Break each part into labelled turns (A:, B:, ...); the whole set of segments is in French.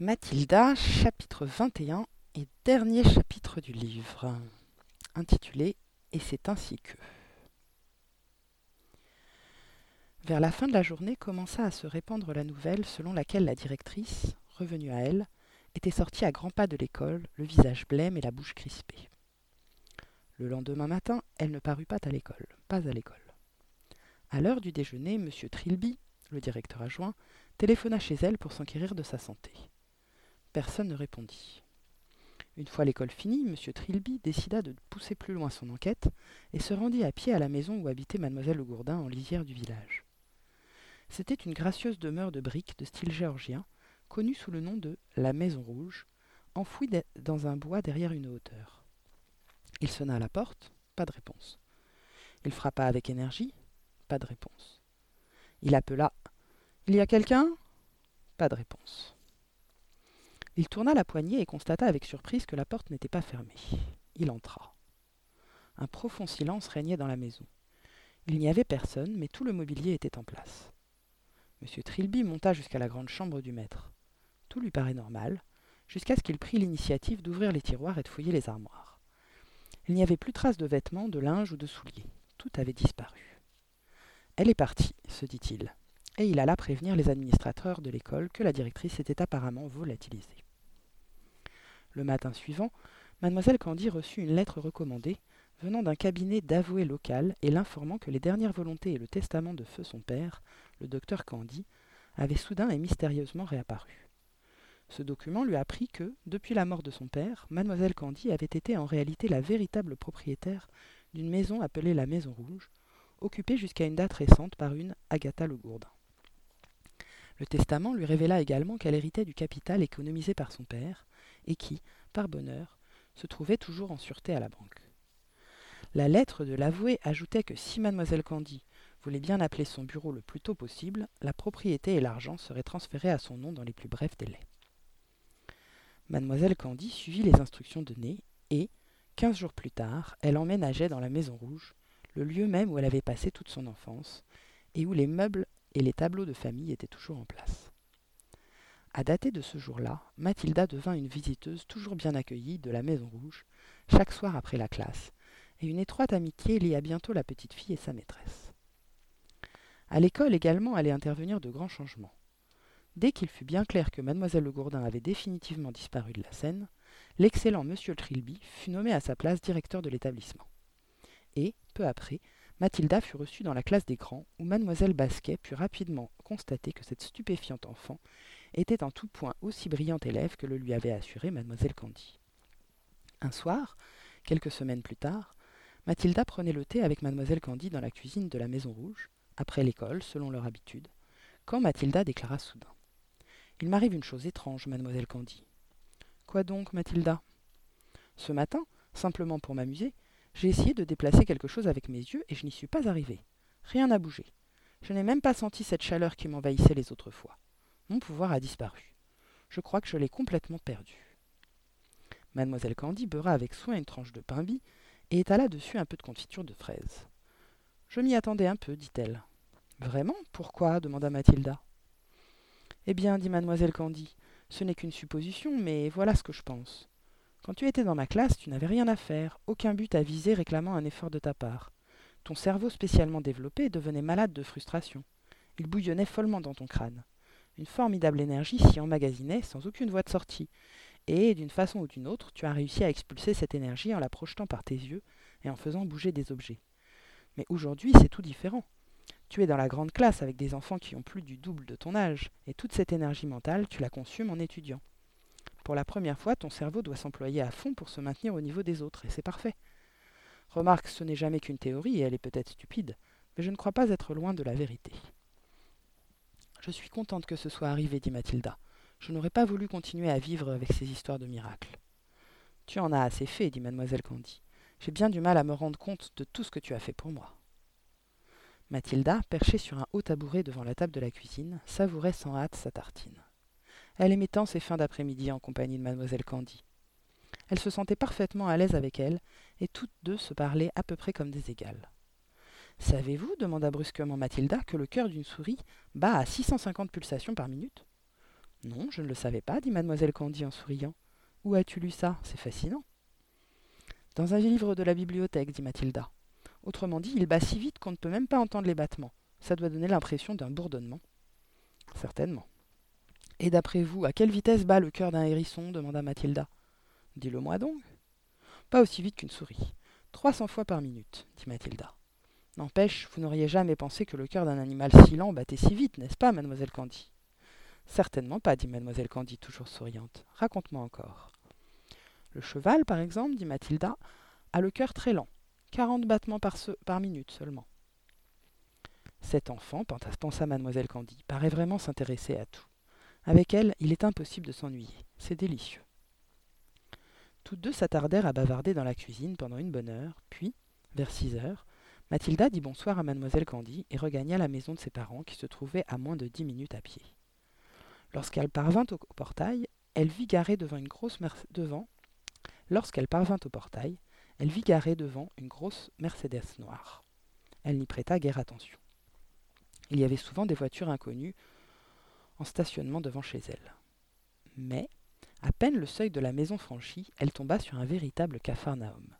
A: Mathilda, chapitre 21 et dernier chapitre du livre, intitulé Et c'est ainsi que. Vers la fin de la journée commença à se répandre la nouvelle selon laquelle la directrice, revenue à elle, était sortie à grands pas de l'école, le visage blême et la bouche crispée. Le lendemain matin, elle ne parut pas à l'école, pas à l'école. À l'heure du déjeuner, M. Trilby, le directeur adjoint, téléphona chez elle pour s'enquérir de sa santé. Personne ne répondit. Une fois l'école finie, M. Trilby décida de pousser plus loin son enquête et se rendit à pied à la maison où habitait mademoiselle Le Gourdin en lisière du village. C'était une gracieuse demeure de briques de style géorgien, connue sous le nom de la Maison Rouge, enfouie dans un bois derrière une hauteur. Il sonna à la porte, pas de réponse. Il frappa avec énergie, pas de réponse. Il appela Il y a quelqu'un? Pas de réponse. Il tourna la poignée et constata avec surprise que la porte n'était pas fermée. Il entra. Un profond silence régnait dans la maison. Il n'y avait personne, mais tout le mobilier était en place. M. Trilby monta jusqu'à la grande chambre du maître. Tout lui paraît normal, jusqu'à ce qu'il prit l'initiative d'ouvrir les tiroirs et de fouiller les armoires. Il n'y avait plus trace de vêtements, de linge ou de souliers. Tout avait disparu. Elle est partie, se dit-il, et il alla prévenir les administrateurs de l'école que la directrice était apparemment volatilisée. Le matin suivant, mademoiselle Candy reçut une lettre recommandée venant d'un cabinet d'avoué local et l'informant que les dernières volontés et le testament de feu son père, le docteur Candy, avaient soudain et mystérieusement réapparu. Ce document lui apprit que, depuis la mort de son père, mademoiselle Candy avait été en réalité la véritable propriétaire d'une maison appelée la Maison Rouge, occupée jusqu'à une date récente par une Agatha Le Gourdin. Le testament lui révéla également qu'elle héritait du capital économisé par son père, et qui, par bonheur, se trouvait toujours en sûreté à la banque. La lettre de l'avoué ajoutait que si mademoiselle Candy voulait bien appeler son bureau le plus tôt possible, la propriété et l'argent seraient transférés à son nom dans les plus brefs délais. Mademoiselle Candy suivit les instructions données et, quinze jours plus tard, elle emménageait dans la Maison Rouge, le lieu même où elle avait passé toute son enfance, et où les meubles et les tableaux de famille étaient toujours en place. À dater de ce jour-là, Mathilda devint une visiteuse toujours bien accueillie de la Maison Rouge, chaque soir après la classe, et une étroite amitié lia bientôt la petite fille et sa maîtresse. À l'école également allaient intervenir de grands changements. Dès qu'il fut bien clair que mademoiselle Le Gourdin avait définitivement disparu de la scène, l'excellent monsieur Trilby fut nommé à sa place directeur de l'établissement. Et, peu après, Mathilda fut reçue dans la classe des grands, où mademoiselle Basquet put rapidement constater que cette stupéfiante enfant était en tout point aussi brillante élève que le lui avait assuré mademoiselle Candy. Un soir, quelques semaines plus tard, Mathilda prenait le thé avec mademoiselle Candy dans la cuisine de la Maison Rouge, après l'école, selon leur habitude, quand Mathilda déclara soudain. Il m'arrive une chose étrange, mademoiselle Candy. Quoi donc, Mathilda Ce matin, simplement pour m'amuser, j'ai essayé de déplacer quelque chose avec mes yeux et je n'y suis pas arrivée. Rien n'a bougé. Je n'ai même pas senti cette chaleur qui m'envahissait les autres fois. Mon pouvoir a disparu. Je crois que je l'ai complètement perdu. Mademoiselle Candy beurra avec soin une tranche de pain bis et étala dessus un peu de confiture de fraises. Je m'y attendais un peu, dit-elle. Vraiment? Pourquoi? demanda Mathilda. Eh bien, dit mademoiselle Candy, ce n'est qu'une supposition, mais voilà ce que je pense. Quand tu étais dans ma classe, tu n'avais rien à faire, aucun but à viser réclamant un effort de ta part. Ton cerveau spécialement développé devenait malade de frustration. Il bouillonnait follement dans ton crâne. Une formidable énergie s'y emmagasinait sans aucune voie de sortie. Et, d'une façon ou d'une autre, tu as réussi à expulser cette énergie en la projetant par tes yeux et en faisant bouger des objets. Mais aujourd'hui, c'est tout différent. Tu es dans la grande classe avec des enfants qui ont plus du double de ton âge, et toute cette énergie mentale, tu la consumes en étudiant. Pour la première fois, ton cerveau doit s'employer à fond pour se maintenir au niveau des autres, et c'est parfait. Remarque, ce n'est jamais qu'une théorie, et elle est peut-être stupide, mais je ne crois pas être loin de la vérité. Je suis contente que ce soit arrivé, dit Mathilda. Je n'aurais pas voulu continuer à vivre avec ces histoires de miracles. Tu en as assez fait, dit mademoiselle Candy. J'ai bien du mal à me rendre compte de tout ce que tu as fait pour moi. Mathilda, perchée sur un haut tabouret devant la table de la cuisine, savourait sans hâte sa tartine. Elle aimait tant ses fins d'après-midi en compagnie de mademoiselle Candy. Elle se sentait parfaitement à l'aise avec elle, et toutes deux se parlaient à peu près comme des égales. Savez-vous, demanda brusquement Mathilda, que le cœur d'une souris bat à 650 pulsations par minute? Non, je ne le savais pas, dit mademoiselle Candy en souriant. Où as-tu lu ça? C'est fascinant. Dans un livre de la bibliothèque, dit Mathilda. Autrement dit, il bat si vite qu'on ne peut même pas entendre les battements. Ça doit donner l'impression d'un bourdonnement. Certainement. Et d'après vous, à quelle vitesse bat le cœur d'un hérisson? demanda Mathilda. Dis-le-moi donc. Pas aussi vite qu'une souris. Trois cents fois par minute, dit Mathilda. N'empêche, vous n'auriez jamais pensé que le cœur d'un animal si lent battait si vite, n'est-ce pas, mademoiselle Candy? Certainement pas, dit mademoiselle Candy, toujours souriante. Raconte-moi encore. Le cheval, par exemple, dit Mathilda, a le cœur très lent, quarante battements par, minute seulement. Cet enfant, pensa mademoiselle Candy, paraît vraiment s'intéresser à tout. Avec elle, il est impossible de s'ennuyer. C'est délicieux. Toutes deux s'attardèrent à bavarder dans la cuisine pendant une bonne heure, puis, vers six heures, Mathilda dit bonsoir à mademoiselle Candy et regagna la maison de ses parents qui se trouvait à moins de dix minutes à pied. Lorsqu'elle parvint au portail, elle vit garée devant une grosse devant. Lorsqu'elle parvint au portail, elle vit devant une grosse Mercedes noire. Elle n'y prêta guère attention. Il y avait souvent des voitures inconnues en stationnement devant chez elle. Mais, à peine le seuil de la maison franchi, elle tomba sur un véritable capharnaüm.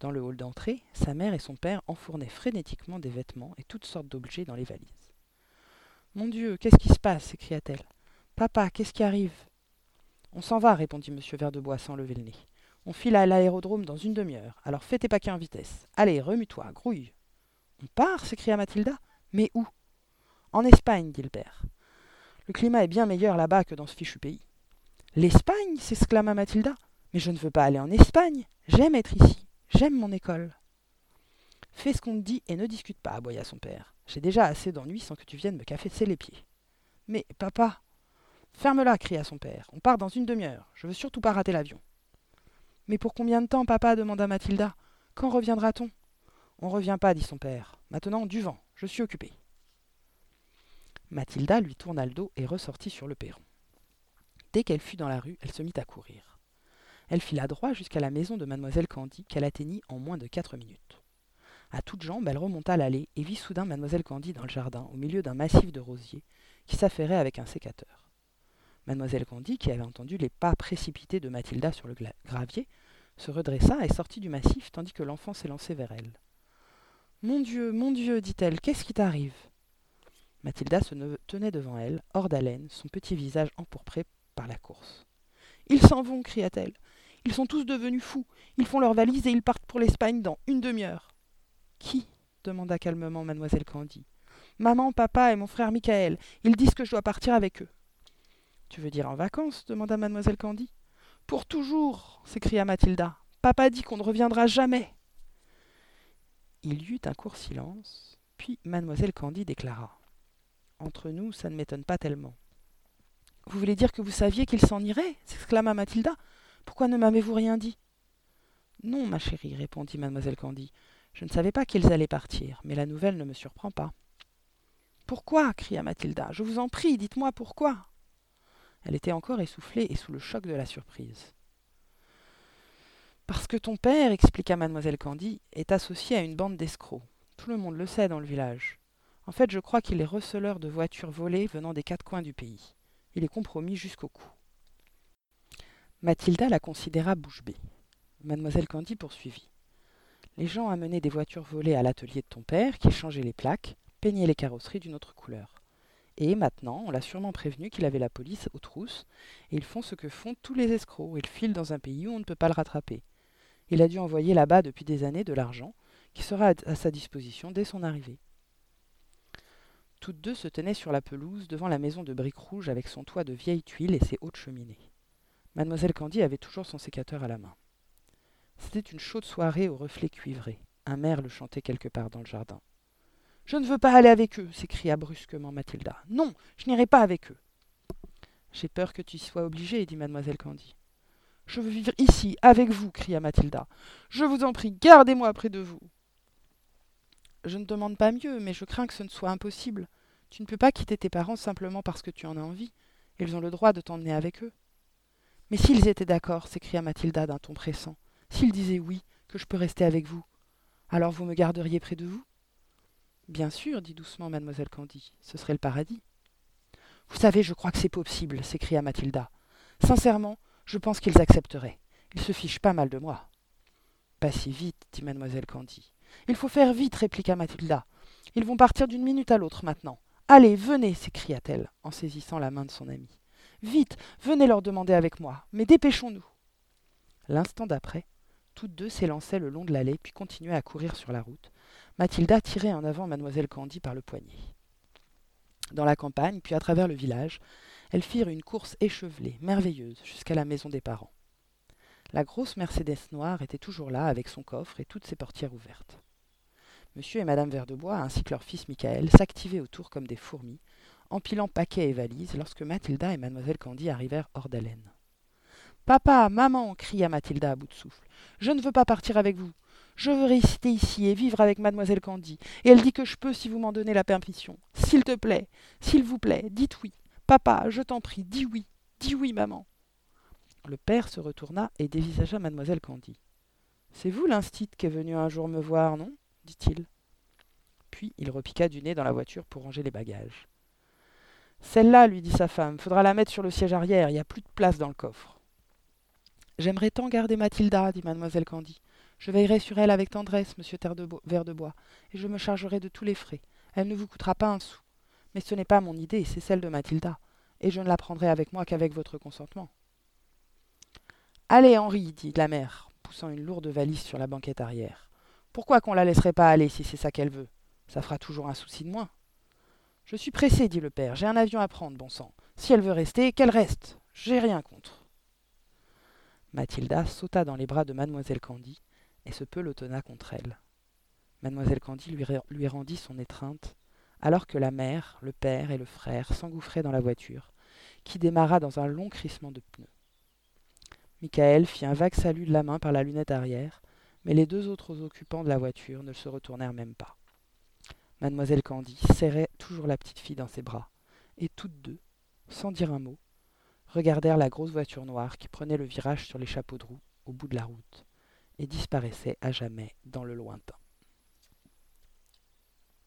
A: Dans le hall d'entrée, sa mère et son père enfournaient frénétiquement des vêtements et toutes sortes d'objets dans les valises. Mon Dieu, qu'est-ce qui se passe? s'écria-t-elle. Papa, qu'est-ce qui arrive On s'en va, répondit M. Verdebois sans lever le nez. On file à l'aérodrome dans une demi-heure, alors fais tes paquets en vitesse. Allez, remue-toi, grouille. On part? s'écria Mathilda. Mais où En Espagne, dit le père. Le climat est bien meilleur là-bas que dans ce fichu pays. L'Espagne s'exclama Mathilda. Mais je ne veux pas aller en Espagne. J'aime être ici. J'aime mon école. Fais ce qu'on te dit et ne discute pas, aboya son père. J'ai déjà assez d'ennuis sans que tu viennes me cafesser les pieds. Mais, papa, Ferme-la, cria son père. On part dans une demi-heure. Je veux surtout pas rater l'avion. Mais pour combien de temps, papa demanda Mathilda. Quand reviendra-t-on? On revient pas, dit son père. Maintenant, du vent. Je suis occupée. Mathilda lui tourna le dos et ressortit sur le perron. Dès qu'elle fut dans la rue, elle se mit à courir. Elle fila droit jusqu'à la maison de mademoiselle Candy, qu'elle atteignit en moins de quatre minutes. À toutes jambes, elle remonta l'allée et vit soudain mademoiselle Candy dans le jardin, au milieu d'un massif de rosiers, qui s'affairait avec un sécateur. Mademoiselle Candy, qui avait entendu les pas précipités de Mathilda sur le gravier, se redressa et sortit du massif tandis que l'enfant s'élançait vers elle. Mon Dieu, mon Dieu, dit-elle, qu'est-ce qui t'arrive? Mathilda se tenait devant elle, hors d'haleine, son petit visage empourpré par la course. Ils s'en vont, cria-t-elle. Ils sont tous devenus fous. Ils font leurs valises et ils partent pour l'Espagne dans une demi-heure. Qui demanda calmement mademoiselle Candy. Maman, papa et mon frère Michael. Ils disent que je dois partir avec eux. Tu veux dire en vacances demanda mademoiselle Candy. Pour toujours s'écria Mathilda. Papa dit qu'on ne reviendra jamais. Il y eut un court silence, puis mademoiselle Candy déclara. Entre nous, ça ne m'étonne pas tellement. Vous voulez dire que vous saviez qu'il s'en irait s'exclama Mathilda. Pourquoi ne m'avez-vous rien dit? Non, ma chérie, répondit mademoiselle Candy. Je ne savais pas qu'ils allaient partir, mais la nouvelle ne me surprend pas. Pourquoi? cria Mathilda. Je vous en prie, dites-moi pourquoi. Elle était encore essoufflée et sous le choc de la surprise. Parce que ton père, expliqua mademoiselle Candy, est associé à une bande d'escrocs. Tout le monde le sait dans le village. En fait, je crois qu'il est receleur de voitures volées venant des quatre coins du pays. Il est compromis jusqu'au cou. Mathilda la considéra bouche bée. Mademoiselle Candy poursuivit. Les gens amenaient des voitures volées à l'atelier de ton père, qui changeait les plaques, peignaient les carrosseries d'une autre couleur. Et maintenant, on l'a sûrement prévenu qu'il avait la police aux trousses, et ils font ce que font tous les escrocs, ils filent dans un pays où on ne peut pas le rattraper. Il a dû envoyer là-bas depuis des années de l'argent, qui sera à sa disposition dès son arrivée. Toutes deux se tenaient sur la pelouse devant la maison de briques rouges avec son toit de vieilles tuiles et ses hautes cheminées. Mademoiselle Candy avait toujours son sécateur à la main. C'était une chaude soirée aux reflets cuivrés. Un merle chantait quelque part dans le jardin. Je ne veux pas aller avec eux, s'écria brusquement Mathilda. Non, je n'irai pas avec eux. J'ai peur que tu y sois obligée, dit mademoiselle Candy. Je veux vivre ici, avec vous, cria Mathilda. Je vous en prie, gardez-moi près de vous. Je ne demande pas mieux, mais je crains que ce ne soit impossible. Tu ne peux pas quitter tes parents simplement parce que tu en as envie. Ils ont le droit de t'emmener avec eux. Mais s'ils étaient d'accord, s'écria Mathilda d'un ton pressant, s'ils disaient oui, que je peux rester avec vous, alors vous me garderiez près de vous? Bien sûr, dit doucement mademoiselle Candy, ce serait le paradis. Vous savez, je crois que c'est possible, s'écria Mathilda. Sincèrement, je pense qu'ils accepteraient. Ils se fichent pas mal de moi. Pas si vite, dit mademoiselle Candy. Il faut faire vite, répliqua Mathilda. Ils vont partir d'une minute à l'autre maintenant. Allez, venez, s'écria-t-elle, en saisissant la main de son amie. Vite, venez leur demander avec moi, mais dépêchons-nous. L'instant d'après, toutes deux s'élançaient le long de l'allée, puis continuaient à courir sur la route. Mathilda tirait en avant mademoiselle Candy par le poignet. Dans la campagne, puis à travers le village, elles firent une course échevelée, merveilleuse, jusqu'à la maison des parents. La grosse Mercedes noire était toujours là, avec son coffre et toutes ses portières ouvertes. Monsieur et madame Verdebois, ainsi que leur fils Michael, s'activaient autour comme des fourmis, empilant paquets et valises, lorsque Mathilda et mademoiselle Candy arrivèrent hors d'haleine. Papa, maman, cria Mathilda à bout de souffle, je ne veux pas partir avec vous. Je veux rester ici et vivre avec mademoiselle Candy, et elle dit que je peux si vous m'en donnez la permission. S'il te plaît, s'il vous plaît, dites oui. Papa, je t'en prie, dis oui, dis oui, maman. Le père se retourna et dévisagea mademoiselle Candy. C'est vous l'instit qui est venu un jour me voir, non? dit-il. Puis il repiqua du nez dans la voiture pour ranger les bagages. Celle-là, lui dit sa femme, faudra la mettre sur le siège arrière, il n'y a plus de place dans le coffre. J'aimerais tant garder Mathilda, dit mademoiselle Candy. Je veillerai sur elle avec tendresse, monsieur Terre de Verre de Bois, et je me chargerai de tous les frais. Elle ne vous coûtera pas un sou. Mais ce n'est pas mon idée, c'est celle de Mathilda, et je ne la prendrai avec moi qu'avec votre consentement. Allez, Henri, dit la mère, poussant une lourde valise sur la banquette arrière. Pourquoi qu'on la laisserait pas aller si c'est ça qu'elle veut? Ça fera toujours un souci de moins. Je suis pressé, dit le père. J'ai un avion à prendre, bon sang. Si elle veut rester, qu'elle reste. J'ai rien contre. Mathilda sauta dans les bras de mademoiselle Candy et se pelotonna contre elle. Mademoiselle Candy lui, lui rendit son étreinte, alors que la mère, le père et le frère s'engouffraient dans la voiture, qui démarra dans un long crissement de pneus. Michael fit un vague salut de la main par la lunette arrière, mais les deux autres occupants de la voiture ne se retournèrent même pas. Mademoiselle Candy serrait toujours la petite fille dans ses bras, et toutes deux, sans dire un mot, regardèrent la grosse voiture noire qui prenait le virage sur les chapeaux de roue au bout de la route et disparaissait à jamais dans le lointain.